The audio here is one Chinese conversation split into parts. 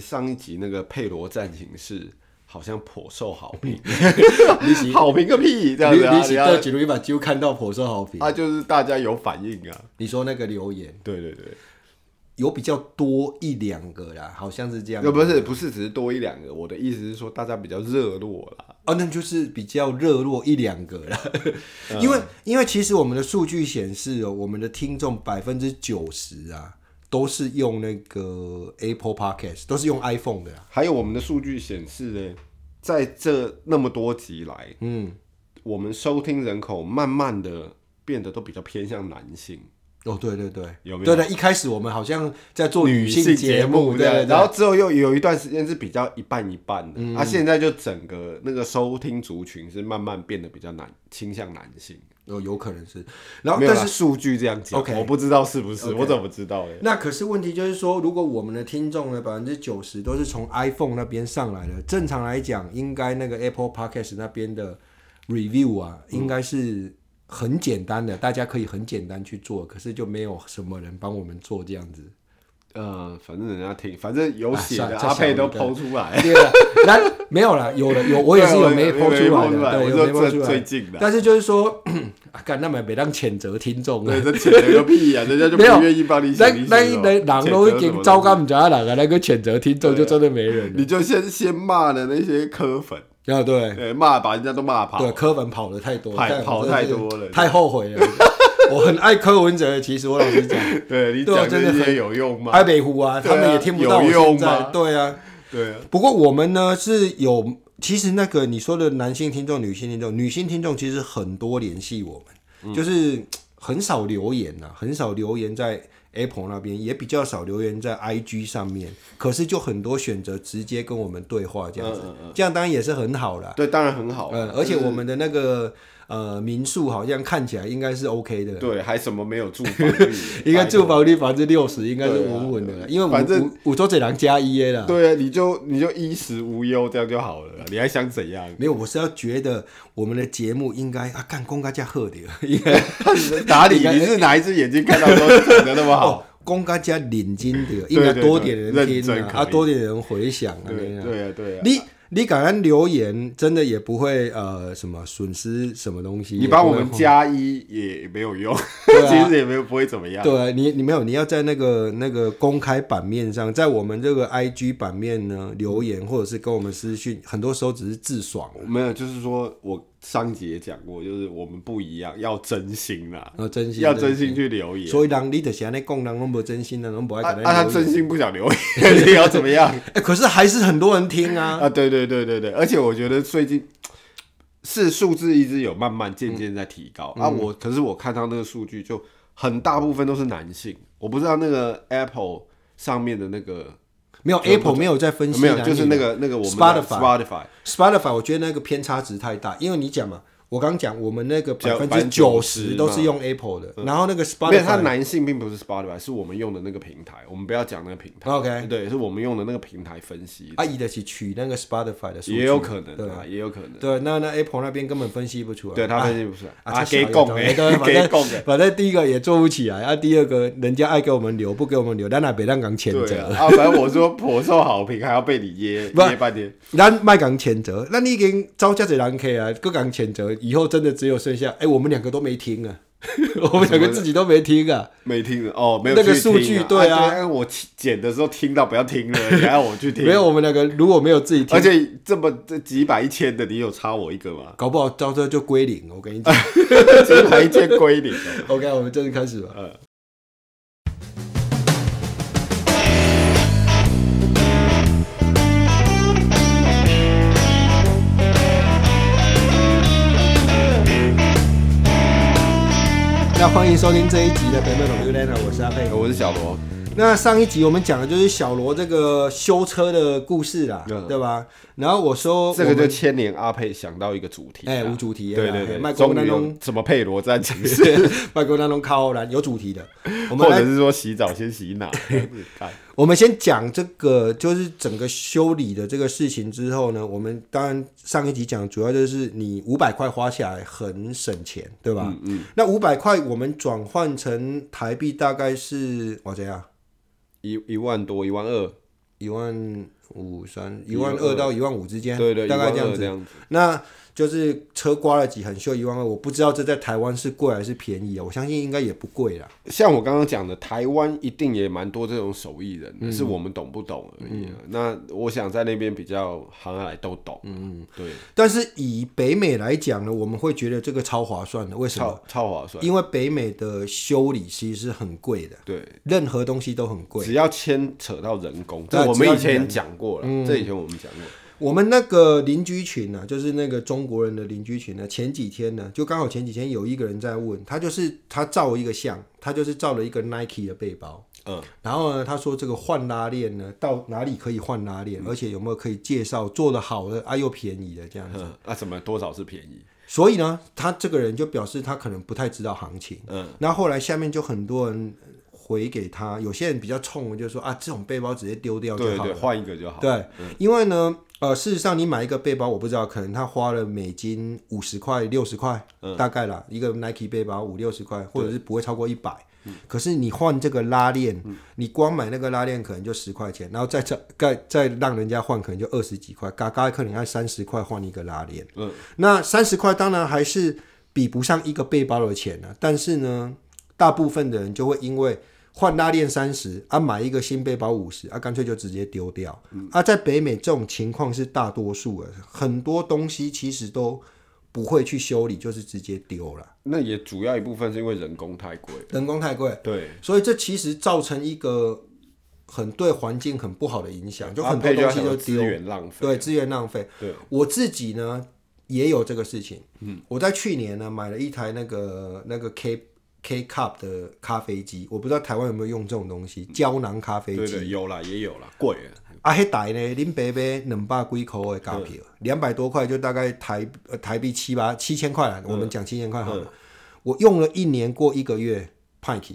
上一集那个佩罗战情是好像颇受好评，好评个屁！这样子啊，你是在几录一把就看到颇受好评啊，就是大家有反应啊。你说那个留言，对对对，有比较多一两个啦，好像是这样。不是不是，只是多一两个。我的意思是说，大家比较热络啦。哦，那就是比较热络一两个啦。因为因为其实我们的数据显示哦，我们的听众百分之九十啊。都是用那个 Apple Podcast，都是用 iPhone 的。还有我们的数据显示呢，在这那么多集来，嗯，我们收听人口慢慢的变得都比较偏向男性。哦，对对对，有没有？对对，一开始我们好像在做女性节目，对，对，对，然后之后又有一段时间是比较一半一半的，嗯，啊，现在就整个那个收听族群是慢慢变得比较男，倾向男性。有有可能是，然后但是数据这样讲我不知道是不是，okay. 我怎么知道哎？那可是问题就是说，如果我们的听众呢，百分之九十都是从 iPhone 那边上来的，正常来讲，应该那个 Apple Podcast 那边的 review 啊，嗯、应该是很简单的，大家可以很简单去做，可是就没有什么人帮我们做这样子。呃，反正人家听，反正有写的阿佩都抛出来，那没有了，有了有，我也是有没抛出来的，对，有没抛出来。最近的，但是就是说，干那么别当谴责听众，对，这谴责个屁呀，人家就不愿意帮你写。那那一人狼都已经糟糕，你知道哪个那个谴责听众就真的没人，你就先先骂了那些磕粉，啊对，对，骂把人家都骂跑，对，柯文跑的太多，跑太多了，太后悔了。我很爱柯文哲，其实我老实讲，对你讲真的很有用吗？台北湖啊，他们也听不到我现在，对啊，对啊。不过我们呢是有，其实那个你说的男性听众、女性听众、女性听众，其实很多联系我们，就是很少留言呐，很少留言在 Apple 那边，也比较少留言在 IG 上面。可是就很多选择直接跟我们对话这样子，这样当然也是很好了。对，当然很好。嗯，而且我们的那个。呃，民宿好像看起来应该是 OK 的，对，还什么没有住房率，应该住房率百分之六十，应该是稳稳的了，因为反正五周这两加一了，对啊，你就你就衣食无忧，这样就好了，你还想怎样？没有，我是要觉得我们的节目应该啊，干公家加贺的，应该哪里？你是哪一只眼睛看到都长得那么好？公家加领金的，应该多点人听啊，啊，多点人回想啊，对啊，对啊，你。你感恩留言，真的也不会呃什么损失什么东西。你帮我们加一也没有用，对啊、其实也没有不会怎么样。对、啊，你你没有，你要在那个那个公开版面上，在我们这个 IG 版面呢留言，或者是跟我们私讯，很多时候只是自爽。没有，就是说我。上集也讲过，就是我们不一样，要真心啦，要真心，要真心去留言。所以人你的现在讲人拢不真心的，拢不爱。啊，他真心不想留言，你要怎么样？哎，可是还是很多人听啊。啊，对对对对对，而且我觉得最近是数字一直有慢慢渐渐在提高啊。我可是我看到那个数据，就很大部分都是男性。我不知道那个 Apple 上面的那个。没有 Apple 没有在分析，没有，就是那个那个我们 Spotify Spotify，我觉得那个偏差值太大，因为你讲嘛。我刚讲，我们那个百分之九十都是用 Apple 的，然后那个 Spotify，它男性并不是 Spotify，是我们用的那个平台。我们不要讲那个平台，OK？对，是我们用的那个平台分析。阿姨的是取那个 Spotify 的数据，也有可能，对，也有可能。对，那那 Apple 那边根本分析不出来，对他分析不出来。啊，给供哎，给供的，反正第一个也做不起来，啊，第二个人家爱给我们留，不给我们留，咱那别让讲谴责。啊，反正我说 颇受好评，还要被你噎噎半天，咱卖港谴责，那你已经招架子人客啊，各讲谴责，以后真的只有。剩下哎，我们两个都没听啊，我们两个自己都没听啊，没听哦，没有那个数据对啊，我剪的时候听到不要听了，你还要我去听？没有，我们两个如果没有自己听，而且这么这几百一千的，你有差我一个吗？搞不好到时候就归零，我跟你讲，几百一千归零。OK，我们正式开始吧。嗯。那欢迎收听这一集的《北美龙 Ulanner》，我是阿佩，我是小罗。那上一集我们讲的就是小罗这个修车的故事啦，嗯、对吧？然后我说这个就牵连阿佩想到一个主题，哎，无主题，对对对，麦克当中怎么配罗战情室？麦克当中靠栏有主题的，我们或者是说洗澡先洗哪？我们先讲这个，就是整个修理的这个事情之后呢，我们当然上一集讲主要就是你五百块花下来很省钱，对吧？嗯嗯。那五百块我们转换成台币大概是我怎样？一一万多，一万二。一万五三一万二到一万五之间，对对，大概这样子。那就是车刮了几很秀一万二，我不知道这在台湾是贵还是便宜啊？我相信应该也不贵啦。像我刚刚讲的，台湾一定也蛮多这种手艺人，嗯、是我们懂不懂而已、啊。嗯、那我想在那边比较行来都懂。嗯对。但是以北美来讲呢，我们会觉得这个超划算的，为什么？超，超划算。因为北美的修理其实是很贵的。对。任何东西都很贵，只要牵扯到人工，这我们以前讲过了。嗯、这以前我们讲过。我们那个邻居群呢、啊，就是那个中国人的邻居群呢。前几天呢，就刚好前几天有一个人在问他，就是他照一个相，他就是照了一个 Nike 的背包，嗯，然后呢，他说这个换拉链呢，到哪里可以换拉链，嗯、而且有没有可以介绍做的好的啊又便宜的这样子？那、啊，什么多少是便宜？所以呢，他这个人就表示他可能不太知道行情，嗯，那后，后来下面就很多人。回给他，有些人比较冲，就是说啊，这种背包直接丢掉就好了，对对，换一个就好。对，嗯、因为呢，呃，事实上你买一个背包，我不知道，可能他花了美金五十块、六十块，嗯、大概啦，一个 Nike 背包五六十块，或者是不会超过一百。嗯、可是你换这个拉链，嗯、你光买那个拉链可能就十块钱，然后再再再再让人家换，可能就二十几块，嘎嘎可能要三十块换一个拉链。嗯，那三十块当然还是比不上一个背包的钱呢、啊，但是呢，大部分的人就会因为。换拉链三十啊，买一个新背包五十啊，干脆就直接丢掉。嗯、啊，在北美这种情况是大多数的，很多东西其实都不会去修理，就是直接丢了。那也主要一部分是因为人工太贵，人工太贵。对，所以这其实造成一个很对环境很不好的影响，就很多东西就丢，资源浪费。对，资源浪费。对，我自己呢也有这个事情。嗯，我在去年呢买了一台那个那个 K。K Cup 的咖啡机，我不知道台湾有没有用这种东西，胶囊咖啡机。对对，有啦，也有啦，贵啊。啊，迄台呢，林伯伯两百几块的咖啡，两百多块就大概台台币七八七千块了。我们讲七千块好了。我用了一年过一个月，派去。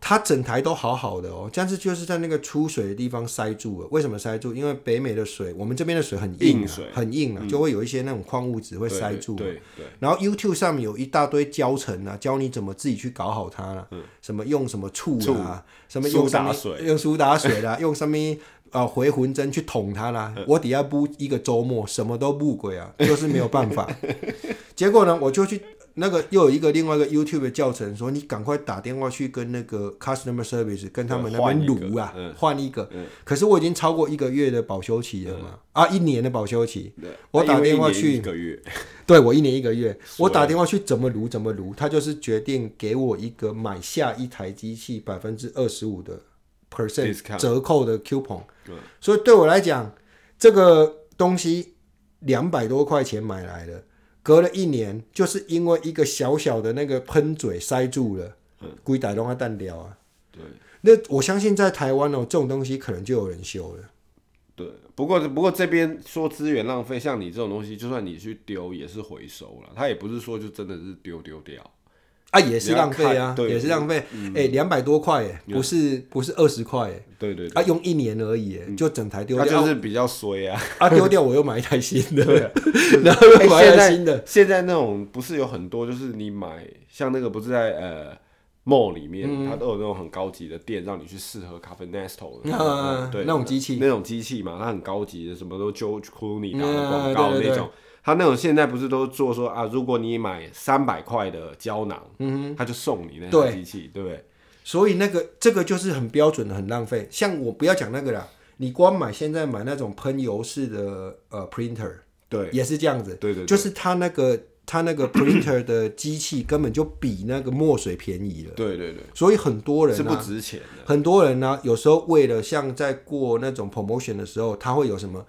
它整台都好好的哦，但是就是在那个出水的地方塞住了。为什么塞住？因为北美的水，我们这边的水很硬，硬水很硬啊，就会有一些那种矿物质会塞住。对对。然后 YouTube 上面有一大堆教程啊，教你怎么自己去搞好它了。什么用什么醋啊，什么用苏打水，用苏打水啦，用什么呃回魂针去捅它啦。我底下不一个周末，什么都不鬼啊，就是没有办法。结果呢，我就去。那个又有一个另外一个 YouTube 的教程说，你赶快打电话去跟那个 Customer Service 跟他们那边撸啊，换一个。可是我已经超过一个月的保修期了嘛，啊，一年的保修期。我打电话去，对，我一年一个月，我打电话去怎么撸怎么撸，他就是决定给我一个买下一台机器百分之二十五的 percent 折扣的 coupon。所以对我来讲，这个东西两百多块钱买来的。隔了一年，就是因为一个小小的那个喷嘴塞住了，鬼打都要弹掉啊！对，那我相信在台湾哦，这种东西可能就有人修了。对，不过不过这边说资源浪费，像你这种东西，就算你去丢也是回收了，他也不是说就真的是丢丢掉。啊，也是浪费啊，也是浪费。哎，两百多块，哎，不是不是二十块，哎，对对，啊，用一年而已，就整台丢掉，就是比较衰啊。啊，丢掉我又买一台新的，然后又买一台新的。现在那种不是有很多，就是你买像那个不是在呃 mall 里面，它都有那种很高级的店，让你去试喝咖啡 Nestle 的，对，那种机器，那种机器嘛，它很高级的，什么都 George Clooney 打的广告那种。他那种现在不是都做说啊，如果你买三百块的胶囊，嗯哼，他就送你那台机器，对不对？所以那个这个就是很标准的，很浪费。像我不要讲那个啦，你光买现在买那种喷油式的呃 printer，对，也是这样子，对对，就是他那个他那个 printer 的机器根本就比那个墨水便宜了，对对对。所以很多人是不值钱的，很多人呢，有时候为了像在过那种 promotion 的时候，他会有什么？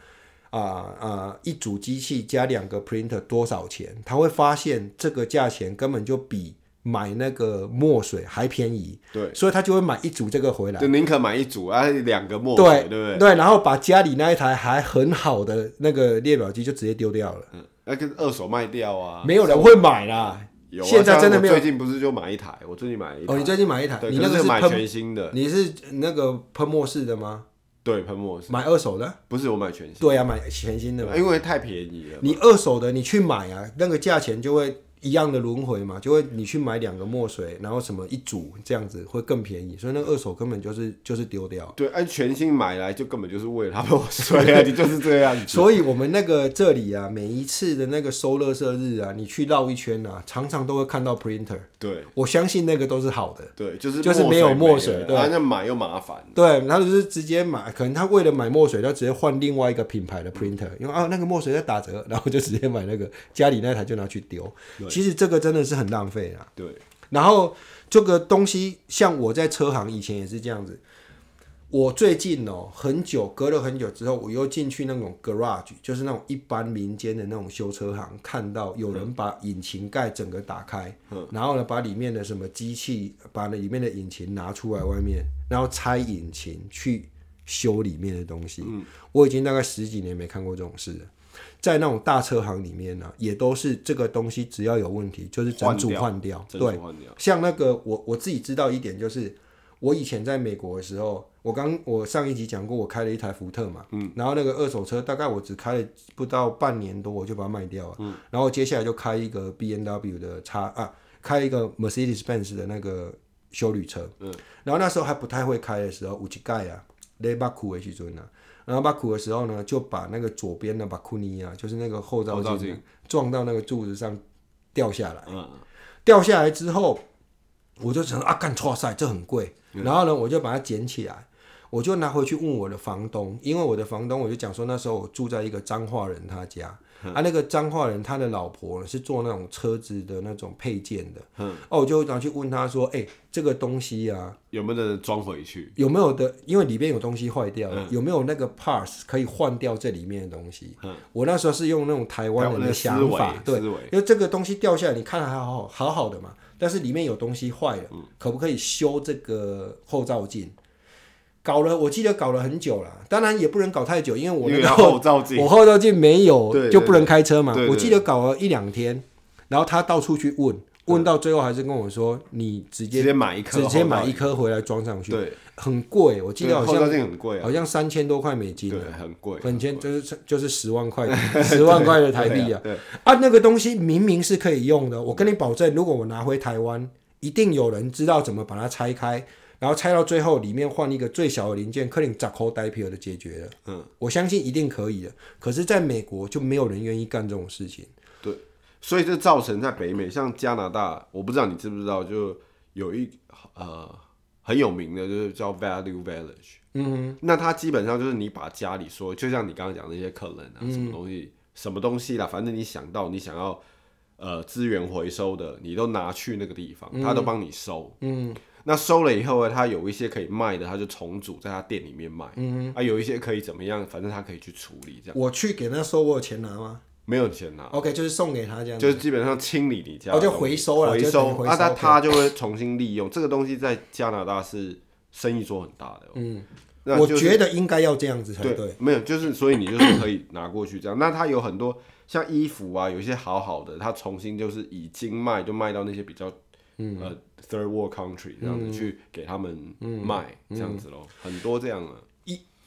啊啊！一组机器加两个 printer 多少钱？他会发现这个价钱根本就比买那个墨水还便宜。对，所以他就会买一组这个回来。就宁可买一组啊，两个墨水，对，对不对？对，然后把家里那一台还很好的那个列表机就直接丢掉了。嗯，那个二手卖掉啊，没有人会买啦。有啊，现在真的没有。最近不是就买一台？我最近买一台。哦，你最近买一台？你那个是买全新的？你是那个喷墨式的吗？对，喷墨买二手的，不是我买全新。对啊，买全新的，因为太便宜了。你二手的，你去买啊，那个价钱就会一样的轮回嘛，就会你去买两个墨水，然后什么一组这样子会更便宜，所以那个二手根本就是就是丢掉。对，按全新买来就根本就是为了它墨水啊，你 就是这样子。所以我们那个这里啊，每一次的那个收垃圾日啊，你去绕一圈啊，常常都会看到 printer。对，我相信那个都是好的。对，就是就是没有墨水，对，那买又麻烦。对，然后就是直接买，可能他为了买墨水，他直接换另外一个品牌的 printer，因为啊那个墨水在打折，然后就直接买那个家里那台就拿去丢。其实这个真的是很浪费啊。对。然后这个东西，像我在车行以前也是这样子。我最近哦，很久隔了很久之后，我又进去那种 garage，就是那种一般民间的那种修车行，看到有人把引擎盖整个打开，嗯、然后呢，把里面的什么机器，把那里面的引擎拿出来外面，然后拆引擎去修里面的东西。嗯、我已经大概十几年没看过这种事了。在那种大车行里面呢、啊，也都是这个东西，只要有问题就是整组换掉。对，像那个我我自己知道一点就是。我以前在美国的时候，我刚我上一集讲过，我开了一台福特嘛，嗯，然后那个二手车大概我只开了不到半年多，我就把它卖掉了，嗯，然后接下来就开一个 B N W 的叉啊，开一个 Mercedes-Benz 的那个修旅车，嗯，然后那时候还不太会开的时候，五级盖啊，雷巴库维奇尊啊，然后巴苦的时候呢，就把那个左边的巴库尼啊，就是那个后照镜撞到那个柱子上掉下来，嗯，掉下来之后，我就想啊，干错赛，这很贵。然后呢，我就把它捡起来，我就拿回去问我的房东，因为我的房东我就讲说，那时候我住在一个彰化人他家，嗯、啊，那个彰化人他的老婆是做那种车子的那种配件的，嗯，哦，我就拿去问他说，哎、欸，这个东西啊，有没有能装回去？有没有的？因为里面有东西坏掉了，嗯、有没有那个 parts 可以换掉这里面的东西？嗯，我那时候是用那种台湾人的想法，对，因为这个东西掉下来，你看还好好好好的嘛。但是里面有东西坏了，嗯、可不可以修这个后照镜？搞了，我记得搞了很久了。当然也不能搞太久，因为我那个后照镜，我后照镜没有，就不能开车嘛。我记得搞了一两天，然后他到处去问。问到最后还是跟我说，你直接直接买一颗，直接买一颗回来装上去，对，很贵，我记得好像很贵，好像三千多块美金，对，很贵，很千就是就是十万块，十万块的台币啊，啊，那个东西明明是可以用的，我跟你保证，如果我拿回台湾，一定有人知道怎么把它拆开，然后拆到最后里面换一个最小的零件，可能十块台币的解决了，嗯，我相信一定可以的，可是在美国就没有人愿意干这种事情。对。所以这造成在北美，像加拿大，我不知道你知不知道，就有一呃很有名的，就是叫 Value Village。嗯哼，那它基本上就是你把家里说，就像你刚刚讲那些客人啊，什么东西，嗯、什么东西啦，反正你想到你想要呃资源回收的，你都拿去那个地方，他都帮你收。嗯，那收了以后呢，他有一些可以卖的，他就重组在他店里面卖。嗯哼，啊，有一些可以怎么样，反正他可以去处理这样。我去给他收，我有钱拿吗？没有钱拿，OK，就是送给他这样，就是基本上清理你家，哦，就回收了，回收，回收啊，他他就会重新利用。这个东西，在加拿大是生意做很大的，嗯，我觉得应该要这样子才对，没有，就是所以你就是可以拿过去这样，那他有很多像衣服啊，有一些好好的，他重新就是已经卖，就卖到那些比较呃 third world country 这样子去给他们卖这样子咯，很多这样的。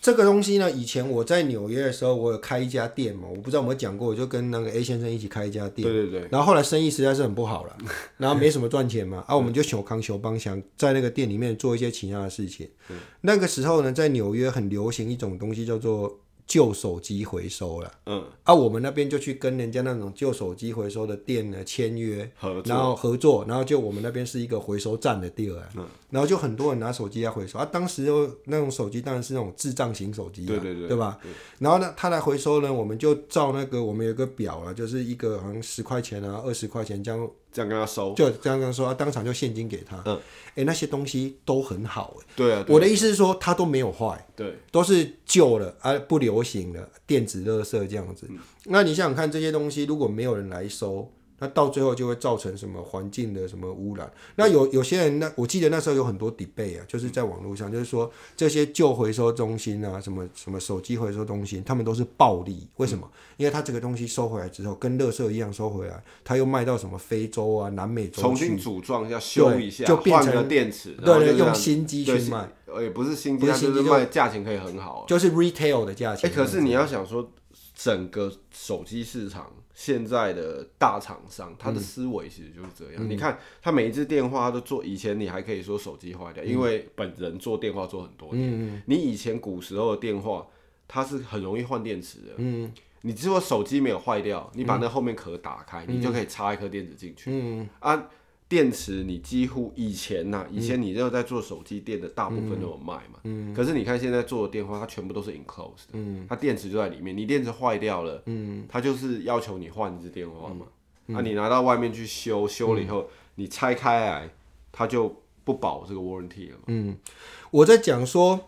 这个东西呢，以前我在纽约的时候，我有开一家店嘛，我不知道有没有讲过，我就跟那个 A 先生一起开一家店。对对对。然后后来生意实在是很不好了，然后没什么赚钱嘛，啊，我们就小康小帮想在那个店里面做一些其他的事情。对那个时候呢，在纽约很流行一种东西叫做。旧手机回收了，嗯，啊，我们那边就去跟人家那种旧手机回收的店呢签约，然后合作，然后就我们那边是一个回收站的地儿，嗯，然后就很多人拿手机来回收。啊，当时那种手机当然是那种智障型手机，对对对，对吧？对。然后呢，他来回收呢，我们就照那个我们有个表啊，就是一个好像十块钱啊，二十块钱这样。这样跟他收，就这样跟他说，当场就现金给他。嗯，哎、欸，那些东西都很好，哎。对啊。我的意思是说，它都没有坏。对。都是旧了啊，不流行的电子垃圾这样子。嗯、那你想想看，这些东西如果没有人来收。那到最后就会造成什么环境的什么污染？那有有些人，那我记得那时候有很多 debate 啊，就是在网络上，就是说这些旧回收中心啊，什么什么手机回收中心，他们都是暴利。为什么？嗯、因为他这个东西收回来之后，跟垃圾一样收回来，他又卖到什么非洲啊、南美洲，重新组装要修一下，就变成电池，对对，用新机去卖，也不是新机，新机，卖价钱可以很好，就是 retail 的价钱。哎、欸，可是你要想说。整个手机市场现在的大厂商，他的思维其实就是这样。嗯、你看，他每一次电话都做，以前你还可以说手机坏掉，嗯、因为本人做电话做很多年。嗯、你以前古时候的电话，它是很容易换电池的。嗯、你如果手机没有坏掉，你把那后面壳打开，嗯、你就可以插一颗电池进去。嗯、啊。电池你几乎以前呐、啊，以前你就在做手机店的大部分都有卖嘛。嗯。可是你看现在做的电话，它全部都是 enclosed 的。嗯。它电池就在里面，你电池坏掉了，嗯，它就是要求你换一只电话嘛。嗯。啊，你拿到外面去修，修了以后，嗯、你拆开来，它就不保这个 warranty 了嘛。嗯。我在讲说，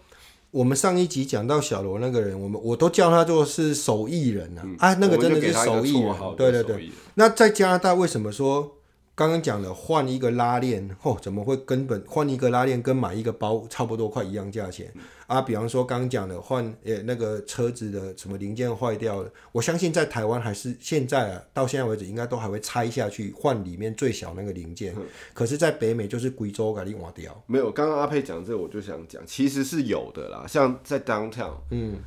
我们上一集讲到小罗那个人，我们我都叫他做是手艺人啊。嗯、啊，那个真的是手艺人。对对对。那在加拿大为什么说？刚刚讲了换一个拉链，嚯、哦，怎么会根本换一个拉链跟买一个包差不多快一样价钱？嗯、啊，比方说刚刚讲的换呃那个车子的什么零件坏掉了，我相信在台湾还是现在啊，到现在为止应该都还会拆下去换里面最小那个零件。嗯、可是，在北美就是贵州给你换掉。没有，刚刚阿佩讲这个，我就想讲，其实是有的啦，像在 downtown，嗯，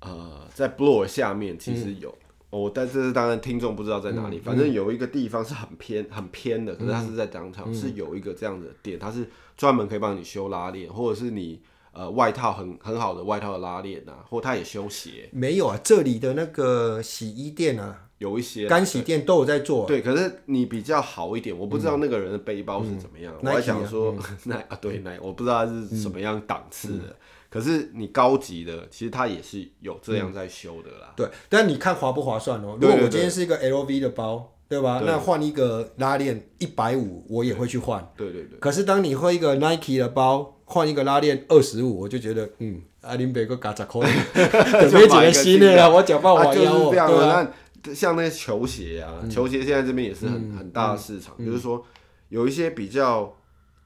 呃，在 Bloor 下面其实有。嗯哦，但这是当然，听众不知道在哪里。嗯、反正有一个地方是很偏、很偏的，可是它是在当场，嗯、是有一个这样的店，它是专门可以帮你修拉链，或者是你呃外套很很好的外套的拉链啊，或它也修鞋。没有啊，这里的那个洗衣店啊，有一些干洗店都有在做、啊。对，可是你比较好一点，我不知道那个人的背包是怎么样。嗯、我还想说，那啊，对，那我不知道他是什么样档次的。嗯可是你高级的，其实它也是有这样在修的啦。嗯、对，但你看划不划算哦？如果我今天是一个 LV 的包，对吧？对那换一个拉链一百五，我也会去换。对对对。可是当你换一个 Nike 的包，换一个拉链二十五，我就觉得，嗯，阿林北个嘎杂扣，准备几个新的了。我讲办法就是这样的。那、啊、像那些球鞋啊，嗯、球鞋现在这边也是很、嗯、很大的市场，嗯、就是说有一些比较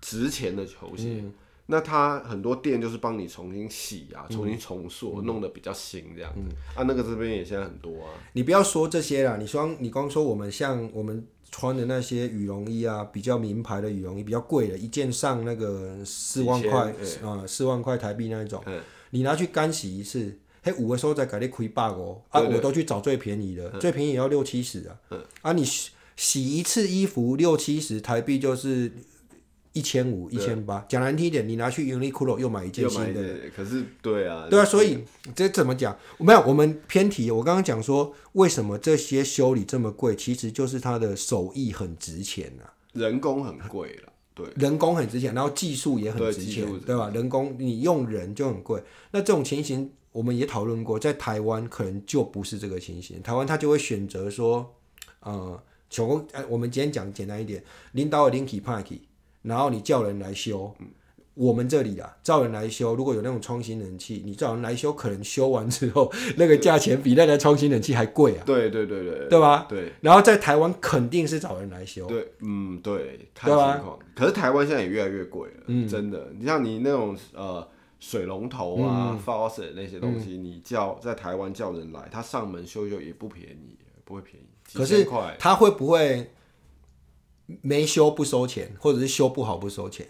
值钱的球鞋。嗯那它很多店就是帮你重新洗啊，重新重塑，嗯、弄得比较新这样子。嗯、啊，那个这边也现在很多啊。你不要说这些啦，你说你光说我们像我们穿的那些羽绒衣啊，比较名牌的羽绒衣，比较贵的，一件上那个四万块啊，四、呃、万块台币那一种，嗯、你拿去干洗一次，嘿，五个时候再给你亏八个，啊，我都去找最便宜的，嗯、最便宜也要六七十啊。嗯、啊，你洗一次衣服六七十台币就是。一千五、一千八，讲难听一点，你拿去 Uniqlo 又买一件新的。可是，对啊。对啊，所以这怎么讲？没有，我们偏题。我刚刚讲说，为什么这些修理这么贵？其实就是他的手艺很值钱啊，人工很贵了。对，人工很值钱，然后技术也很值钱，对，对吧？人工你用人就很贵。那这种情形我们也讨论过，在台湾可能就不是这个情形。台湾他就会选择说，呃，求工。哎，我们今天讲简单一点，领导的 linky parky 然后你叫人来修，嗯、我们这里啊，叫人来修，如果有那种创新冷气，你叫人来修，可能修完之后那个价钱比那台创新冷气还贵啊。对对对对，对吧？对。然后在台湾肯定是找人来修。对，嗯，对，看情况。吧可是台湾现在也越来越贵了，嗯、真的。你像你那种呃水龙头啊、faucet、嗯、那些东西，嗯、你叫在台湾叫人来，他上门修修也不便宜，不会便宜。可是他会不会？没修不收钱，或者是修不好不收钱，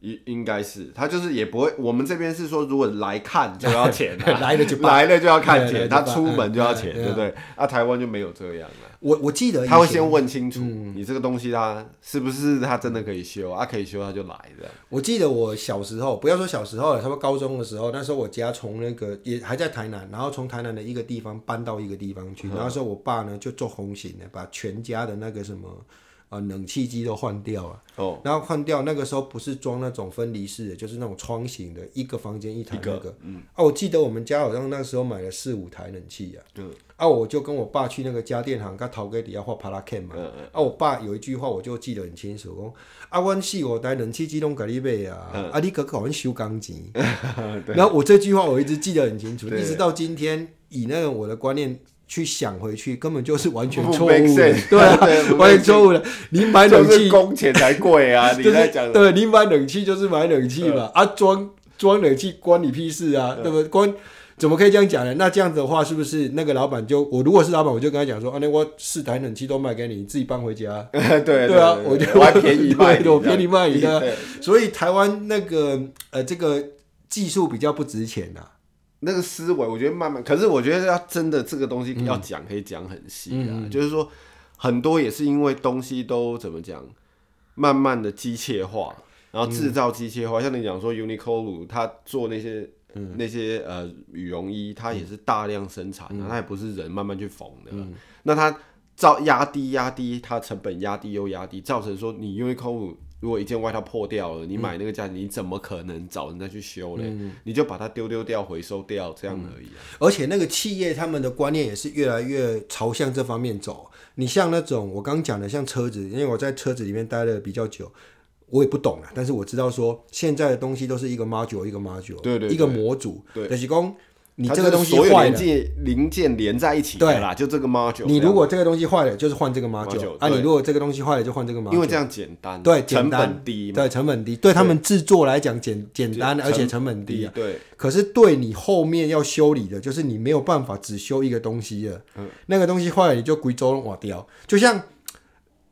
应应该是他就是也不会。我们这边是说，如果来看就要钱，来了就 来了就要看钱，他出门就要钱，对不对？啊，台湾就没有这样了。我我记得他会先问清楚，你这个东西他是不是他真的可以修啊？可以修他就来的。我记得我小时候，不要说小时候了，他们高中的时候，那时候我家从那个也还在台南，然后从台南的一个地方搬到一个地方去，然后说我爸呢就做红型的，把全家的那个什么。啊，冷气机都换掉了，哦，然后换掉那个时候不是装那种分离式的，就是那种窗型的，一个房间一台那个，嗯，啊，我记得我们家好像那时候买了四五台冷气呀，嗯，啊，我就跟我爸去那个家电行，他头给底下画帕拉 K 嘛，嗯嗯，啊，我爸有一句话我就记得很清楚，讲，啊，阮四五台冷气机拢给你买啊，啊，你可搞阮收工钱，然后我这句话我一直记得很清楚，一直到今天，以那个我的观念。去想回去，根本就是完全 错误的，对啊，完全错误的。你买冷气工钱才贵啊！你在讲，对，你买冷气就是买冷气嘛，啊，装装冷气关你屁事啊，对不对？关怎么可以这样讲呢？那这样子的话，是不是那个老板就我如果是老板，我就跟他讲说，啊，那我四台冷气都卖给你，你自己搬回家。对对啊，我就我还便宜卖，我便宜卖你的。所以台湾那个呃，这个技术比较不值钱呐。那个思维，我觉得慢慢，可是我觉得要真的这个东西要讲，可以讲很细啊。嗯、就是说，很多也是因为东西都怎么讲，慢慢的机械化，然后制造机械化。嗯、像你讲说，Uniqlo 它做那些、嗯、那些呃羽绒衣，它也是大量生产的，嗯、它也不是人慢慢去缝的。嗯、那它造压低压低，它成本压低又压低，造成说你 Uniqlo。如果一件外套破掉了，你买那个价钱，你怎么可能找人再去修呢？嗯、你就把它丢丢掉，回收掉，这样而已。而且那个企业他们的观念也是越来越朝向这方面走。你像那种我刚讲的，像车子，因为我在车子里面待了比较久，我也不懂啊。但是我知道说，现在的东西都是一个 module 一个 module，对对，对，一个模组，对，就是讲。你这个东西坏了，零件连在一起的啦，就这个 module。你如果这个东西坏了，就是换这个 module。啊，你如果这个东西坏了，就换这个 module。因为这样简单，对，成本低，对，成本低，对他们制作来讲简简单，而且成本低啊。对。可是对你后面要修理的，就是你没有办法只修一个东西了。嗯。那个东西坏了，你就贵州瓦掉。就像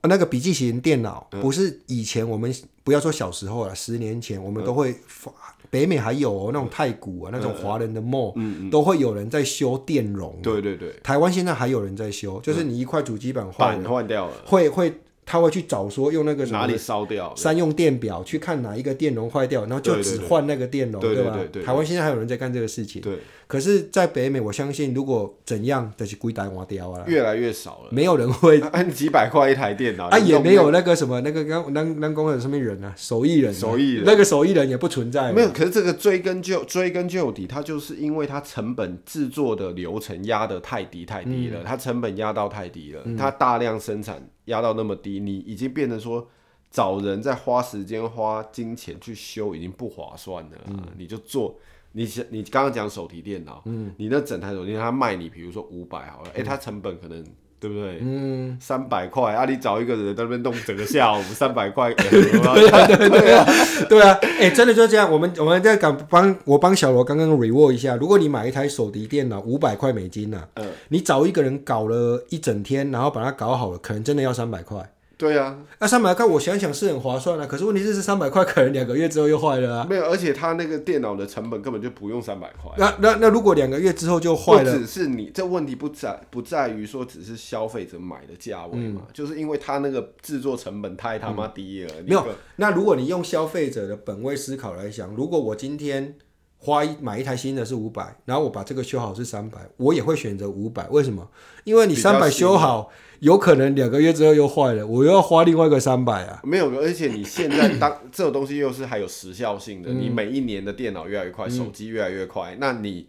那个笔记型电脑，不是以前我们不要说小时候了，十年前我们都会发。北美还有、哦、那种太古啊，那种华人的 mall，、都会有人在修电容。对对对，台湾现在还有人在修，就是你一块主机板坏了，换掉了，会会。他会去找说用那个哪里烧掉三用电表去看哪一个电容坏掉，然后就只换那个电容，对吧？台湾现在还有人在干这个事情。对，可是，在北美，我相信如果怎样就是归单挖掉啊，越来越少了，没有人会 按几百块一台电脑啊，也没有那个什么那个刚刚刚工人什么人啊，手艺人，手艺人。那个手艺人也不存在。没有，可是这个追根究追根究底，它就是因为它成本制作的流程压得太低太低了，它成本压到太低了，它大量生产。压到那么低，你已经变成说找人在花时间花金钱去修，已经不划算了。嗯、你就做，你你刚刚讲手提电脑，嗯，你那整台手提电脑他卖你，比如说五百好了，哎、嗯，它成本可能对不对？嗯，三百块啊，你找一个人在那边弄整个下午，三百块，对啊，对啊，对啊，哎，真的就是这样。我们我们在讲帮我帮小罗刚刚 reward 一下，如果你买一台手提电脑五百块美金呢、啊，嗯，你找一个人搞了一整天，然后把它搞好了，可能真的要三百块。对啊，那三百块我想想是很划算啊，可是问题是，这三百块可能两个月之后又坏了啊。没有，而且他那个电脑的成本根本就不用三百块。那那那如果两个月之后就坏了，只是你这问题不在不在于说只是消费者买的价位嘛，嗯、就是因为他那个制作成本太他妈低了。嗯、没有，那如果你用消费者的本位思考来想，如果我今天花一买一台新的是五百，然后我把这个修好是三百，我也会选择五百。为什么？因为你三百修好。有可能两个月之后又坏了，我又要花另外一个三百啊。没有，而且你现在当这种东西又是还有时效性的，嗯、你每一年的电脑越来越快，嗯、手机越来越快，那你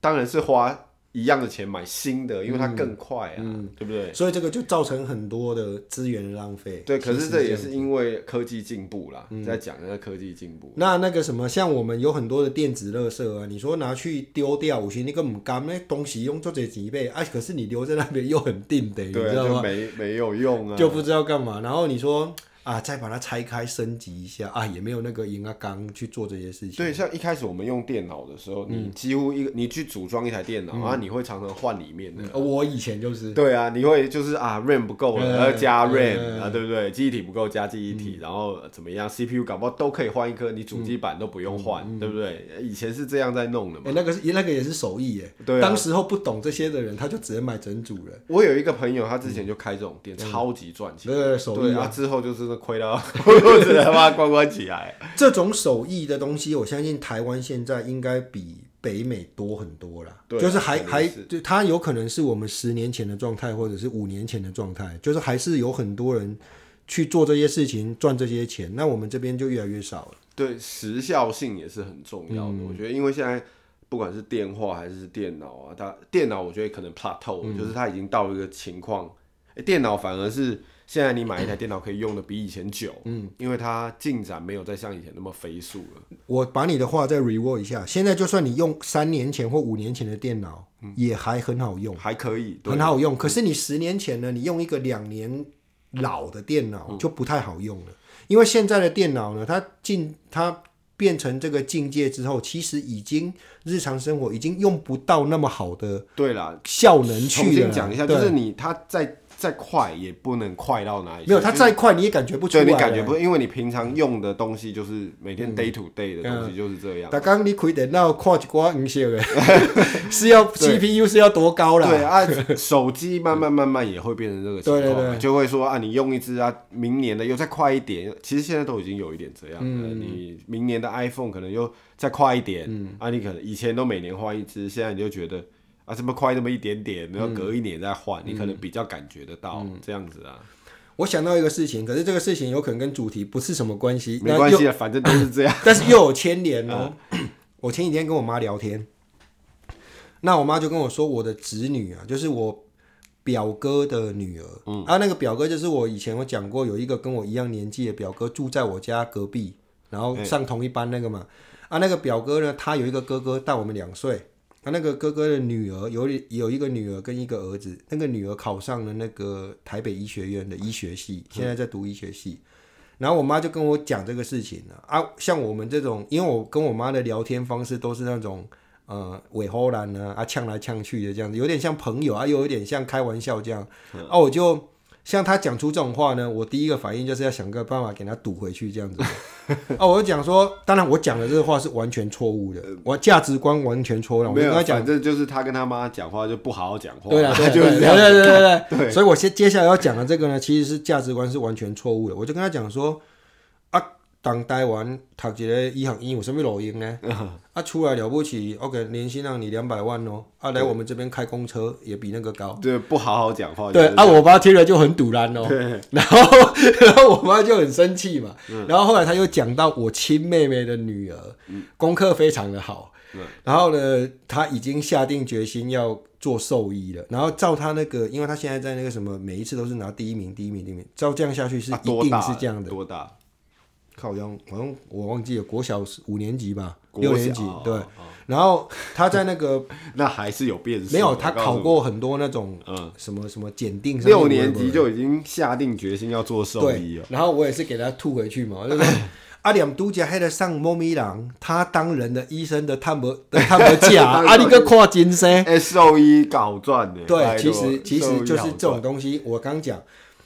当然是花。一样的钱买新的，因为它更快啊，对不对？所以这个就造成很多的资源的浪费。对，可是这也是因为科技进步啦。嗯、在讲那个科技进步。那那个什么，像我们有很多的电子垃圾啊，你说拿去丢掉，我觉得那个唔干，那东西用做这几倍啊，可是你留在那边又很定的，啊、你知道吗？没没有用啊，就不知道干嘛。然后你说。啊，再把它拆开升级一下啊，也没有那个银啊钢去做这些事情。对，像一开始我们用电脑的时候，嗯、你几乎一个你去组装一台电脑、嗯、啊，你会常常换里面的、嗯。我以前就是。对啊，你会就是啊，RAM 不够了，要、嗯、加 RAM、嗯、啊，对不对？记忆体不够加记忆体，嗯、然后怎么样？CPU 搞不好都可以换一颗，你主机板都不用换，嗯、对不对？以前是这样在弄的嘛。欸、那个是那个也是手艺耶。对、啊。当时候不懂这些的人，他就只能买整组了。我有一个朋友，他之前就开这种店，嗯、超级赚钱。对，手艺啊。之后就是亏了。我只能把它关关起来。这种手艺的东西，我相信台湾现在应该比北美多很多了。对，就是还还，就它有可能是我们十年前的状态，或者是五年前的状态，就是还是有很多人去做这些事情赚这些钱。那我们这边就越来越少了。对，时效性也是很重要的。嗯、我觉得，因为现在不管是电话还是电脑啊，它电脑我觉得可能 plateau，、嗯、就是它已经到了一个情况。欸、电脑反而是。现在你买一台电脑可以用的比以前久，嗯，因为它进展没有再像以前那么飞速了。我把你的话再 reword 一下，现在就算你用三年前或五年前的电脑，嗯，也还很好用，还可以，很好用。可是你十年前呢，你用一个两年老的电脑就不太好用了，嗯，因为现在的电脑呢，它进它变成这个境界之后，其实已经日常生活已经用不到那么好的对啦效能去了。重新讲一下，就是你它在。再快也不能快到哪里。没有，它再快你也感觉不出来。对，你感觉不，因为你平常用的东西就是每天 day to day 的东西就是这样。刚刚你开电脑看一挂音色的，是要 CPU 是要多高啦？对啊，手机慢慢慢慢也会变成这个情况，就会说啊，你用一支啊，明年的又再快一点。其实现在都已经有一点这样了。你明年的 iPhone 可能又再快一点，啊，你可能以前都每年换一支，现在你就觉得。啊，这么快那么一点点，然后隔一年再换，嗯、你可能比较感觉得到、嗯、这样子啊。我想到一个事情，可是这个事情有可能跟主题不是什么关系，没关系啊，反正都是这样。但是又有牵连哦。嗯、我前几天跟我妈聊天，那我妈就跟我说，我的侄女啊，就是我表哥的女儿。嗯，啊，那个表哥就是我以前我讲过，有一个跟我一样年纪的表哥住在我家隔壁，然后上同一班那个嘛。欸、啊，那个表哥呢，他有一个哥哥大我们两岁。他那个哥哥的女儿有有一个女儿跟一个儿子，那个女儿考上了那个台北医学院的医学系，现在在读医学系。然后我妈就跟我讲这个事情了啊，像我们这种，因为我跟我妈的聊天方式都是那种呃尾后兰呢啊呛来呛去的这样子，有点像朋友啊，又有点像开玩笑这样啊，我就。像他讲出这种话呢，我第一个反应就是要想个办法给他堵回去，这样子。哦，我就讲说，当然我讲的这个话是完全错误的，我价值观完全错了。我跟他讲，反正就是他跟他妈讲话就不好好讲话。对啊，对对对对对对。所以我先接下来要讲的这个呢，其实是价值观是完全错误的。我就跟他讲说。当台湾读一个医学院有什么路用呢？啊，出来了不起，OK，年薪让你两百万哦。啊，来我们这边开公车也比那个高。对，不好好讲话。对，啊，我妈听了就很堵然哦。对。然后，然后我妈就很生气嘛。然后后来她又讲到我亲妹妹的女儿，功课非常的好。然后呢，她已经下定决心要做兽医了。然后照她那个，因为她现在在那个什么，每一次都是拿第一名，第一名，第一名。照这样下去是一定是这样的。多大？好像好像我忘记了，国小五年级吧，六年级对。然后他在那个 那还是有变数，没有他考过很多那种嗯什么什么检定，六年级就已经下定决心要做兽医了。然后我也是给他吐回去嘛，就是阿两都家黑的上猫咪郎，他当人的医生的探不探不假，阿里个跨金生，兽医搞赚的。对，其实其实就是这种东西，我刚讲。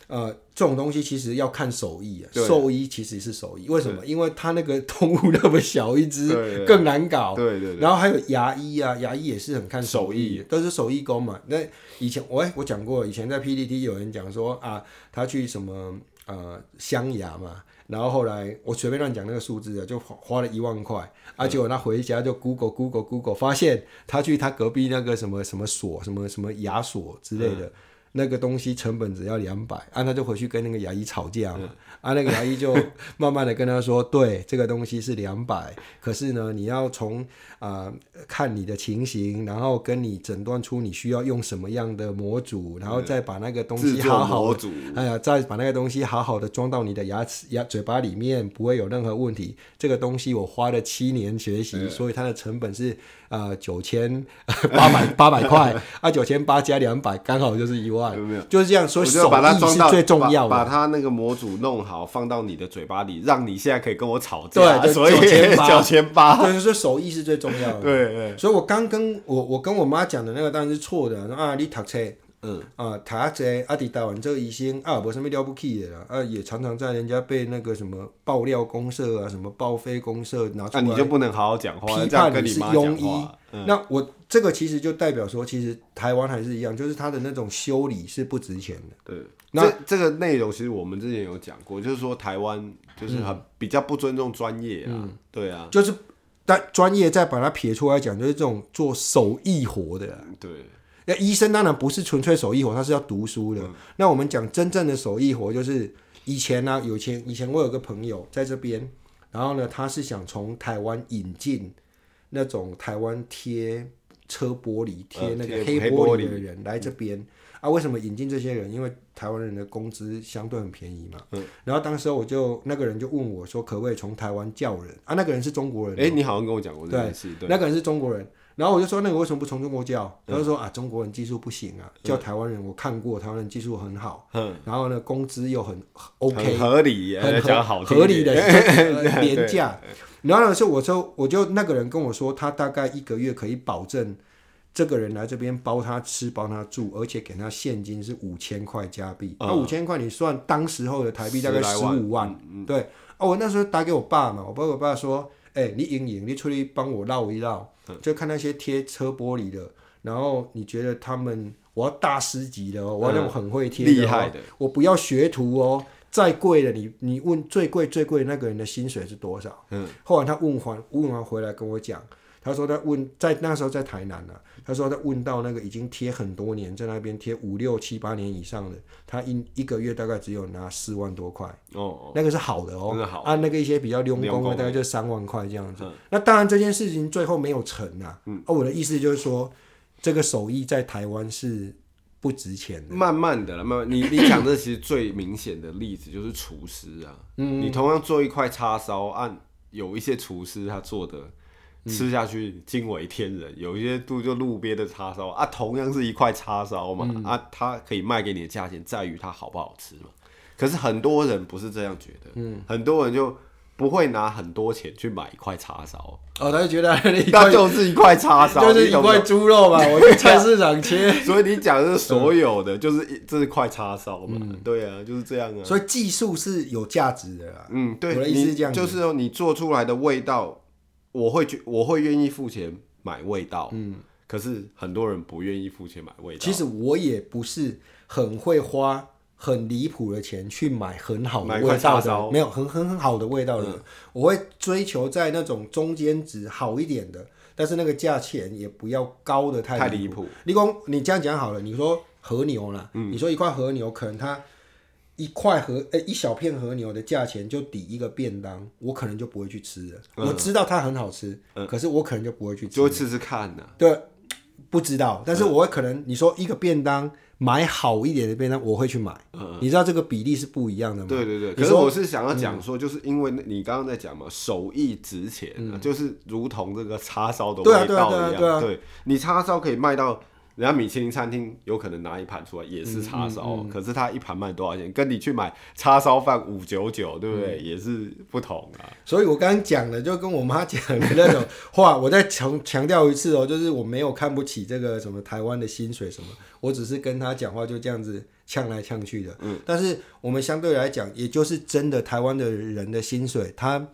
呃，这种东西其实要看手艺啊，兽医其实是手艺，为什么？因为他那个动物那么小一只，更难搞。对对。然后还有牙医啊，牙医也是很看手艺，都是手艺工嘛。那以前我我讲过，以前在 PDT 有人讲说啊，他去什么呃镶牙嘛，然后后来我随便乱讲那个数字啊，就花了一万块，而且我他回家就 Google Google Google，发现他去他隔壁那个什么什么锁，什么什么牙锁之类的。那个东西成本只要两百，啊，他就回去跟那个牙医吵架嘛，嗯、啊，那个牙医就 慢慢的跟他说，对，这个东西是两百，可是呢，你要从啊、呃、看你的情形，然后跟你诊断出你需要用什么样的模组，然后再把那个东西好好的，哎呀，再把那个东西好好的装到你的牙齿牙嘴巴里面，不会有任何问题。这个东西我花了七年学习，嗯、所以它的成本是啊九千八百八百块，啊九千八加两百刚好就是一万。有没有？就是这样，所以手艺是最重要的。把它那个模组弄好，放到你的嘴巴里，让你现在可以跟我吵架。对，所以九千八，九千八。对，所以手艺是最重要的。对对。所以我刚跟我我跟我妈讲的那个当然是错的。啊，你读册，嗯啊，读册，阿迪达完这个医生啊，没什么了不起的啦。啊，也常常在人家被那个什么爆料公社啊，什么报废公社拿出来，你就不能好好讲话，批判你是庸医。那我。这个其实就代表说，其实台湾还是一样，就是他的那种修理是不值钱的。对，那这，这个内容其实我们之前有讲过，就是说台湾就是很比较不尊重专业啊。嗯、对啊，就是但专业再把它撇出来讲，就是这种做手艺活的。对，那医生当然不是纯粹手艺活，他是要读书的。嗯、那我们讲真正的手艺活，就是以前呢、啊，有钱以前我有个朋友在这边，然后呢，他是想从台湾引进那种台湾贴。车玻璃贴那个黑玻璃的人来这边啊？为什么引进这些人？因为台湾人的工资相对很便宜嘛。嗯。然后当时我就那个人就问我说：“可不可以从台湾叫人啊？”那个人是中国人。哎，你好像跟我讲过这件事。对，那个人是中国人。然后我就说：“那个为什么不从中国叫？”他就说：“啊，中国人技术不行啊，叫台湾人。我看过台湾人技术很好。嗯。然后呢，工资又很 OK，合理，很合合理的 廉价。然后呢，是我说，我就那个人跟我说，他大概一个月可以保证这个人来这边包他吃包他住，而且给他现金是五千块加币。那五千块你算当时候的台币大概十五万。对，哦，我那时候打给我爸嘛，我爸我爸说，哎、欸，你莹莹，你出去帮我绕一绕，嗯、就看那些贴车玻璃的，然后你觉得他们我要大师级的哦，我要那种很会贴的、哦，厉、嗯、害的，我不要学徒哦，再贵的你你问最贵最贵的那个人的薪水是多少？嗯，后来他问完问完回来跟我讲。他说他问在那时候在台南呢、啊，他说他问到那个已经贴很多年，在那边贴五六七八年以上的，他一一个月大概只有拿四万多块哦，那个是好的哦，好按、啊、那个一些比较用功的大概就三万块这样子。嗯、那当然这件事情最后没有成啊。嗯，我的意思就是说，这个手艺在台湾是不值钱的。慢慢的了，慢慢你你讲这其实最明显的例子就是厨师啊，嗯，你同样做一块叉烧，按有一些厨师他做的。吃下去惊为天人，有一些度就路边的叉烧啊，同样是一块叉烧嘛，嗯、啊，它可以卖给你的价钱在于它好不好吃嘛。可是很多人不是这样觉得，嗯，很多人就不会拿很多钱去买一块叉烧，哦，他就觉得 那就是一块叉烧，就是一块猪肉嘛，我去菜市场切。所以你讲的是所有的，就是这是块叉烧嘛，嗯、对啊，就是这样啊。所以技术是有价值的啦，嗯，对，我的意思是这样，就是你做出来的味道。我会觉我会愿意付钱买味道，嗯，可是很多人不愿意付钱买味道。其实我也不是很会花很离谱的钱去买很好的味道的，没有很很很好的味道的。嗯、我会追求在那种中间值好一点的，但是那个价钱也不要高的太离谱。你讲你这样讲好了，你说和牛啦，嗯、你说一块和牛可能它。一块和诶、欸，一小片和牛的价钱就抵一个便当，我可能就不会去吃了。嗯、我知道它很好吃，嗯、可是我可能就不会去吃，就会吃吃看呢、啊。对，不知道，但是我会可能你说一个便当买好一点的便当，我会去买。嗯、你知道这个比例是不一样的吗？对对对。可是我是想要讲说，就是因为你刚刚在讲嘛，手艺值钱、就是如同这个叉烧的味道一样。对啊对啊对啊。对，你叉烧可以卖到。人家米其林餐厅有可能拿一盘出来也是叉烧，嗯嗯嗯、可是他一盘卖多少钱？跟你去买叉烧饭五九九，对不对？嗯、也是不同啊。所以我刚刚讲的就跟我妈讲的那种话，我再强强调一次哦，就是我没有看不起这个什么台湾的薪水什么，我只是跟他讲话就这样子呛来呛去的。嗯，但是我们相对来讲，也就是真的台湾的人的薪水，他。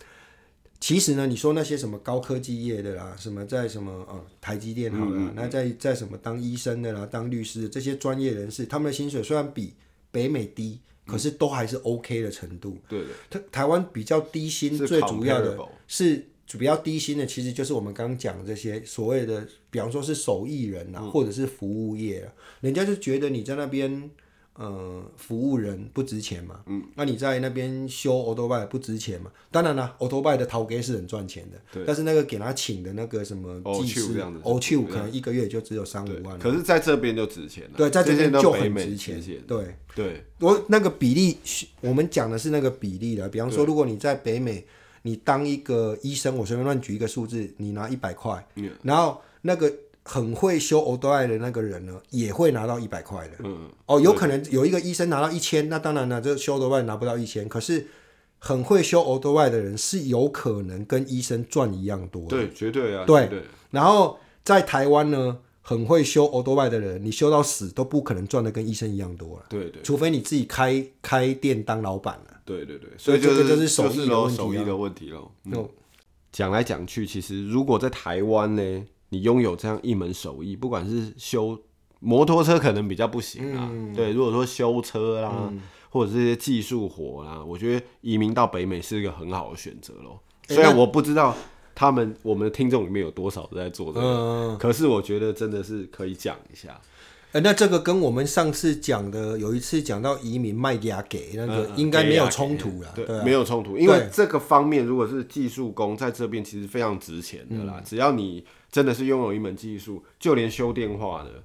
其实呢，你说那些什么高科技业的啦，什么在什么呃台积电好了，嗯嗯、那在在什么当医生的啦、当律师的这些专业人士，他们的薪水虽然比北美低，可是都还是 OK 的程度。对的、嗯，台台湾比较低薪，最主要的是比较低薪的，其实就是我们刚刚讲这些所谓的，比方说是手艺人啊，嗯、或者是服务业啊，人家就觉得你在那边。呃，服务人不值钱嘛？嗯，那你在那边修欧多拜不值钱嘛？当然了，欧多拜的陶给是很赚钱的，对。但是那个给他请的那个什么技师，欧丘可能一个月就只有三五万。可是在这边就值钱了。对，在这边就很值钱。对对，我那个比例，我们讲的是那个比例的。比方说，如果你在北美，你当一个医生，我随便乱举一个数字，你拿一百块，然后那个。很会修欧多拜的那个人呢，也会拿到一百块的。嗯，哦，有可能有一个医生拿到一千，那当然了，这修欧多拜拿不到一千。可是很会修欧多拜的人是有可能跟医生赚一样多的。对，绝对啊。对。对然后在台湾呢，很会修欧多拜的人，你修到死都不可能赚的跟医生一样多了。对对。除非你自己开开店当老板了。对对对。所以这个就是手艺的问题了。嗯。讲来讲去，其实如果在台湾呢？你拥有这样一门手艺，不管是修摩托车，可能比较不行啊。嗯、对，如果说修车啦，嗯、或者这些技术活啦，我觉得移民到北美是一个很好的选择咯。欸、虽然我不知道他们我们的听众里面有多少在做这个，嗯、可是我觉得真的是可以讲一下。欸、那这个跟我们上次讲的有一次讲到移民卖家给那个应该没有冲突了，对，没有冲突，因为这个方面如果是技术工在这边其实非常值钱的啦，嗯、只要你。真的是拥有一门技术，就连修电话的，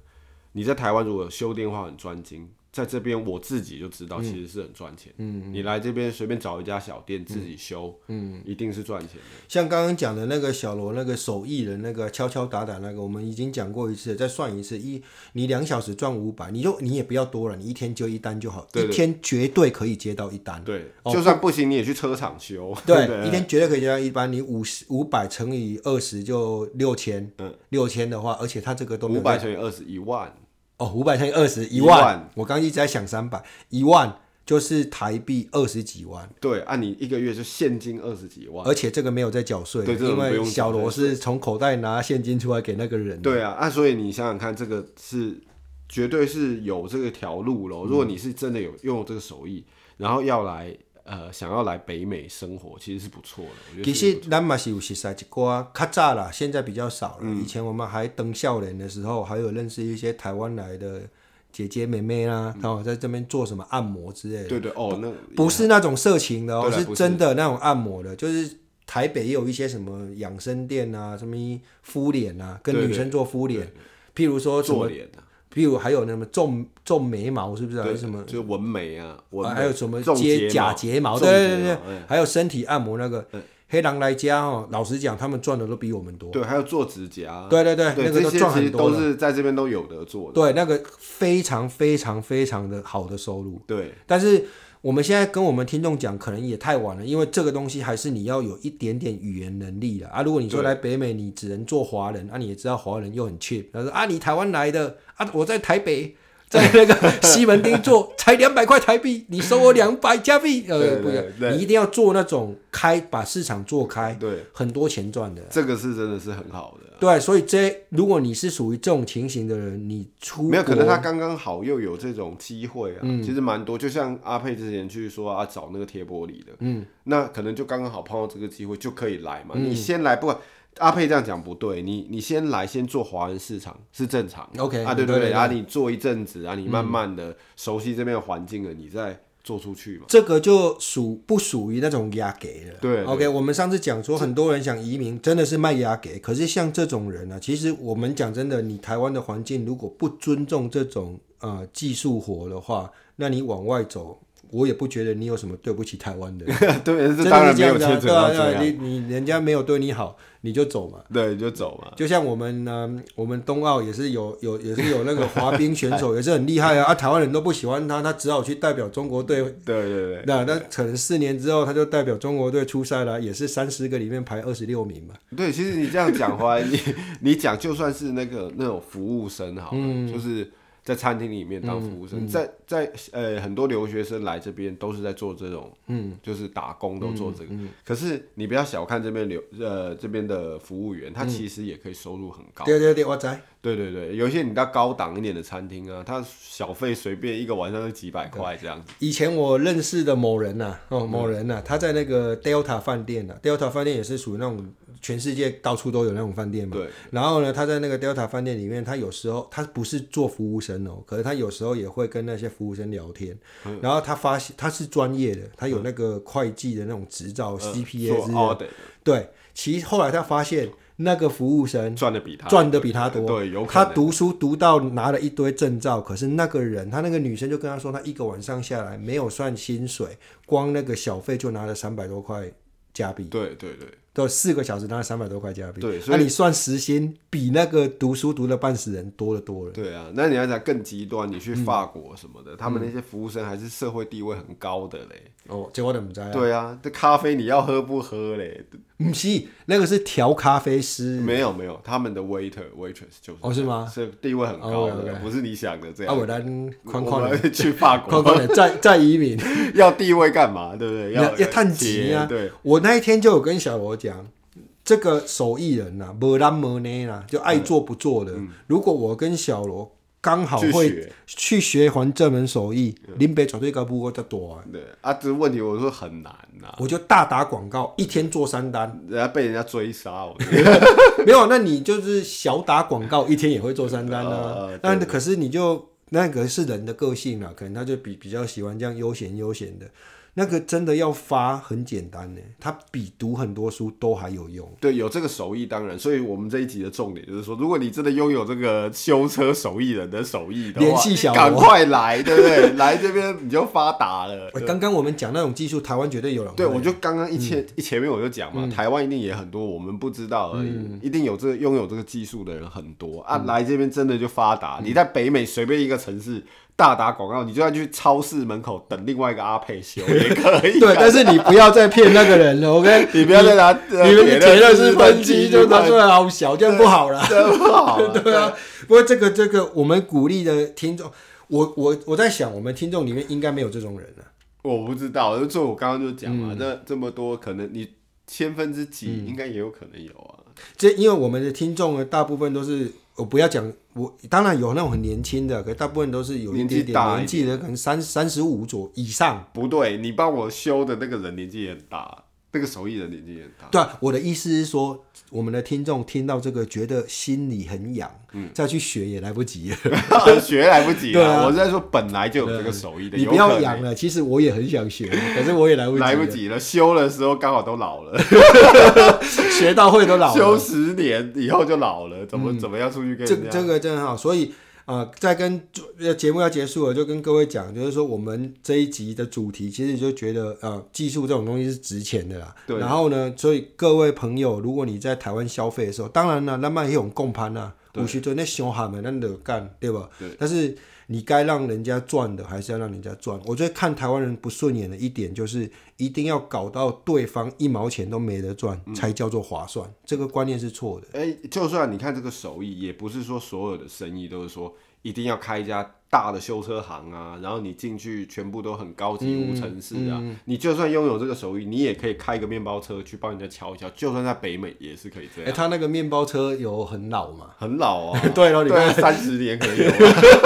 你在台湾如果修电话很专精，在这边我自己就知道，其实是很赚钱。嗯，你来这边随便找一家小店自己修，嗯，一定是赚钱的。像刚刚讲的那个小罗那个手艺人那个敲敲打打那个，我们已经讲过一次，再算一次，一你两小时赚五百，你就你也不要多了，你一天就一单就好，一天绝对可以接到一单。对，就算不行你也去车厂修。对，一天绝对可以接到一单，你五十五百乘以二十就六千，嗯，六千的话，而且他这个都五百乘以二十一万。哦，五百乘以二十一万，我刚刚一直在想三百，一万就是台币二十几万。对，按、啊、你一个月就现金二十几万，而且这个没有在缴税，对，因为小罗是从口袋拿现金出来给那个人。对啊，啊，所以你想想看，这个是绝对是有这个条路咯。如果你是真的有用这个手艺，然后要来。呃，想要来北美生活，其实是不错的。其实咱嘛是有识识一寡较早啦，现在比较少了。嗯、以前我们还当少年的时候，还有认识一些台湾来的姐姐妹妹啦，然后、嗯、在这边做什么按摩之类的。对对哦，那不是那种色情的哦，是真的那种按摩的，就是台北也有一些什么养生店啊，什么敷脸啊，跟女生做敷脸，譬如说做脸比如还有那么种种眉毛，是不是？还有什么？就纹眉啊，还有什么接假睫毛？对对对，还有身体按摩那个。黑狼来家哦，老实讲，他们赚的都比我们多。对，还有做指甲。对对对，那个都赚很多。都是在这边都有的做的。对，那个非常非常非常的好的收入。对，但是。我们现在跟我们听众讲，可能也太晚了，因为这个东西还是你要有一点点语言能力的啊。如果你说来北美，你只能做华人，啊，你也知道华人又很 cheap，他说啊，你台湾来的啊，我在台北。在那个 西门町做才两百块台币，你收我两百加币，呃，不对，你一定要做那种开，把市场做开，对，很多钱赚的。这个是真的是很好的。对，所以这如果你是属于这种情形的人，你出没有可能他刚刚好又有这种机会啊，其实蛮多。就像阿佩之前去说啊，找那个贴玻璃的，嗯，那可能就刚刚好碰到这个机会就可以来嘛。你先来，不管。阿佩这样讲不对，你你先来先做华人市场是正常的，OK 啊，对对对，啊，你做一阵子啊，你慢慢的熟悉这边的环境了，你再做出去嘛。这个就属不属于那种压给了？对，OK，我们上次讲说很多人想移民，真的是卖压给，可是像这种人呢、啊，其实我们讲真的，你台湾的环境如果不尊重这种呃技术活的话，那你往外走。我也不觉得你有什么对不起台湾的，对，这当然没有牵扯到这样。对啊，你你人家没有对你好，你就走嘛。对，你就走嘛。就像我们呢，我们冬奥也是有有也是有那个滑冰选手，也是很厉害啊。啊，台湾人都不喜欢他，他只好去代表中国队。对对对。那那可能四年之后，他就代表中国队出赛了，也是三十个里面排二十六名嘛。对，其实你这样讲话，你你讲就算是那个那种服务生好了，嗯、就是。在餐厅里面当服务生，嗯嗯、在在呃很多留学生来这边都是在做这种，嗯，就是打工都做这个。可是你不要小看这边留呃这边的服务员，他其实也可以收入很高。对对对，我知。对对对，有一些你到高档一点的餐厅啊，他小费随便一个晚上就几百块这样子。以前我认识的某人呐、啊，哦某人呐、啊，他在那个 Delta 饭店呐、啊、，Delta 饭店也是属于那种全世界到处都有那种饭店嘛。对。然后呢，他在那个 Delta 饭店里面，他有时候他不是做服务生哦，可是他有时候也会跟那些服务生聊天。嗯、然后他发现他是专业的，他有那个会计的那种执照、嗯、CPA 之类的。对，其实后来他发现。那个服务生赚的比他赚的比他多，对，有可能他读书读到拿了一堆证照，可是那个人，他那个女生就跟他说，他一个晚上下来没有算薪水，光那个小费就拿了三百多块加币。对对对。都四个小时拿了三百多块加币，对，那、啊、你算时薪比那个读书读的半死人多了多了。对啊，那你要讲更极端，你去法国什么的，嗯、他们那些服务生还是社会地位很高的嘞。哦，这我怎么知道？对啊，这咖啡你要喝不喝嘞？不是，那个是调咖啡师。没有没有，他们的 waiter waitress 就是哦，是吗？是地位很高的，oh. 不是你想的这样。啊，我来框框去法国，框框的再再移民，要地位干嘛？对不对？要要探级啊！对，我那一天就有跟小罗讲。这个手艺人呐，无难无难啦，就爱做不做的。如果我跟小罗刚好会去学完这门手艺，林北绝对高不过这多。对啊，这问题我说很难呐。我就大打广告，一天做三单，人家被人家追杀。没有，那你就是小打广告，一天也会做三单啊。那可是你就那个是人的个性啊，可能他就比比较喜欢这样悠闲悠闲的。那个真的要发很简单呢，它比读很多书都还有用。对，有这个手艺当然，所以我们这一集的重点就是说，如果你真的拥有这个修车手艺人的手艺的话，联系小，赶快来，对不对？来这边你就发达了。刚刚我们讲那种技术，台湾绝对有人。对，我就刚刚一前、嗯、一前面我就讲嘛，嗯、台湾一定也很多，我们不知道而已，嗯、一定有这个拥有这个技术的人很多啊。嗯、来这边真的就发达，嗯、你在北美随便一个城市。大打广告，你就算去超市门口等另外一个阿佩修也可以。对，但是你不要再骗那个人了，OK？你不要再拿，你们铁的是分机，就拿出来好小，这样不好了。真不好。对啊，不过这个这个，我们鼓励的听众，我我我在想，我们听众里面应该没有这种人了。我不知道，就我刚刚就讲嘛，那这么多，可能你千分之几，应该也有可能有啊。这因为我们的听众呢，大部分都是。我不要讲，我当然有那种很年轻的，可大部分都是有一点点年纪的，可能三三十五左以上。不对，你帮我修的那个人年纪也很大。这个手艺的年纪也大。对啊，我的意思是说，我们的听众听到这个，觉得心里很痒，嗯，再去学也来不及了，学来不及了。对啊，我是在说本来就有这个手艺的，你不要痒了。其实我也很想学，可是我也来不及，来不及了。修的时候刚好都老了，学到会都老了，修十年以后就老了，怎么怎么样出去跟？这这个真好，所以。啊、呃，在跟节目要结束了，就跟各位讲，就是说我们这一集的主题，其实就觉得呃，技术这种东西是值钱的啦。对。然后呢，所以各位朋友，如果你在台湾消费的时候，当然了，那么一种共攀啊，有时阵那凶悍的，那得干，对吧？对。但是你该让人家赚的，还是要让人家赚。我觉得看台湾人不顺眼的一点，就是一定要搞到对方一毛钱都没得赚，才叫做划算。这个观念是错的。哎、就算你看这个手艺，也不是说所有的生意都是说。一定要开一家大的修车行啊，然后你进去全部都很高级无尘室啊。嗯嗯、你就算拥有这个手艺，你也可以开一个面包车去帮人家敲一敲。就算在北美也是可以这样。哎、欸，他那个面包车有很老吗？很老啊。对了，你看 三十年可能有。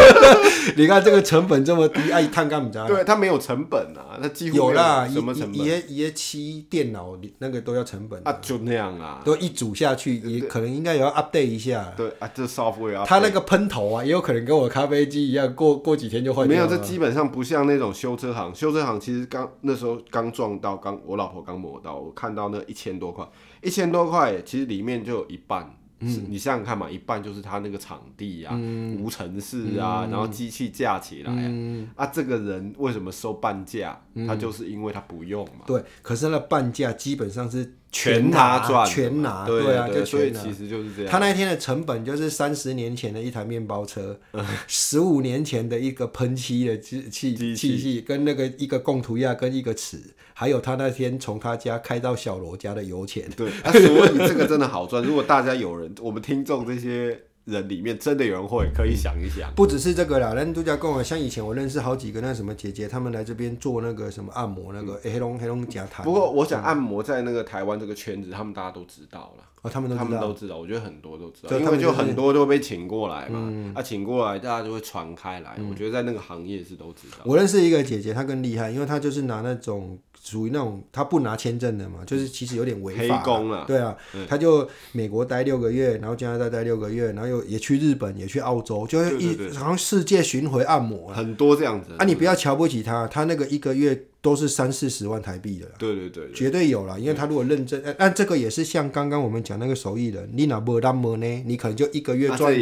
你看这个成本这么低，哎，碳干不着。对，它没有成本啊，它几乎有啦。什么成本？也也漆电脑那个都要成本啊，就那样啊，都一组下去也可能应该也要 update 一下。对啊，这 software。它那个喷头啊，也有可能跟我咖啡机一样。过过几天就坏掉。没有，这基本上不像那种修车行。修车行其实刚那时候刚撞到，刚我老婆刚磨到，我看到那一千多块，一千多块，其实里面就有一半。嗯，你想想看嘛，一半就是他那个场地啊，嗯、无尘室啊，嗯、然后机器架起来啊，嗯、啊，这个人为什么收半价？嗯、他就是因为他不用嘛。对，可是那半价基本上是全拿赚，全拿。对，啊，就全拿。所以其实就是这样。他那天的成本就是三十年前的一台面包车，十五、嗯、年前的一个喷漆的机器器器，跟那个一个供图亚跟一个尺。还有他那天从他家开到小罗家的油钱，对，啊、所以这个真的好赚。如果大家有人，我们听众这些人里面真的有人会，可以想一想。不只是这个啦，人度假跟我像以前我认识好几个那什么姐姐，他们来这边做那个什么按摩，那个黑龙黑龙夹台。不过我想按摩在那个台湾这个圈子，他们大家都知道了。哦，他们都他们都知道，我觉得很多都知道，因为就很多都被请过来嘛，啊，请过来大家就会传开来。我觉得在那个行业是都知道。我认识一个姐姐，她更厉害，因为她就是拿那种属于那种他不拿签证的嘛，就是其实有点违法。黑工了。对啊，他就美国待六个月，然后加拿大待六个月，然后又也去日本，也去澳洲，就是一好像世界巡回按摩。很多这样子。啊，你不要瞧不起他，他那个一个月。都是三四十万台币的，对对对，绝对有了。因为他如果认真，但这个也是像刚刚我们讲那个手艺人，你那没那么呢，你可能就一个月赚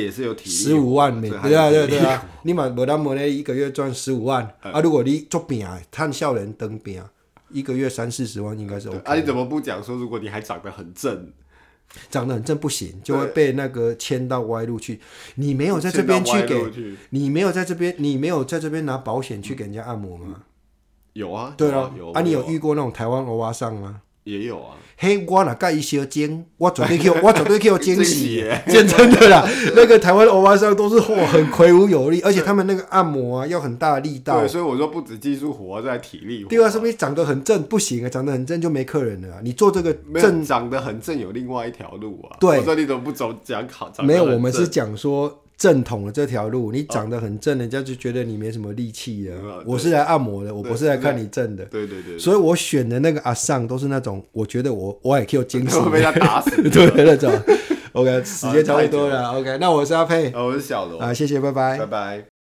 十五万美，对啊对对啊，你嘛没那么呢，一个月赚十五万啊。如果你做饼啊，看笑人登饼，一个月三四十万应该是 OK。啊，你怎么不讲说，如果你还长得很正，长得很正不行，就会被那个牵到歪路去。你没有在这边去给，你没有在这边，你没有在这边拿保险去给人家按摩吗？有啊，对啊，有啊，你有遇过那种台湾欧巴桑吗？也有啊。嘿，我若介意小精，我绝对去，我绝对去惊喜，讲真的啦。那个台湾欧巴桑都是嚯，很魁梧有力，而且他们那个按摩啊，要很大的力道。对，所以我说不止技术活，在体力活。对啊，是不是长得很正不行啊？长得很正就没客人了。你做这个正，长得很正有另外一条路啊。对，我说你怎么不走讲考？没有，我们是讲说。正统的这条路，你长得很正，人家就觉得你没什么力气的。我是来按摩的，我不是来看你正的。对对对。所以我选的那个阿尚都是那种，我觉得我我也可以有 精神。会被他打死。对那种。OK，时间差不多了。OK，那我是阿佩。我是小罗。啊，谢谢，拜拜。拜拜。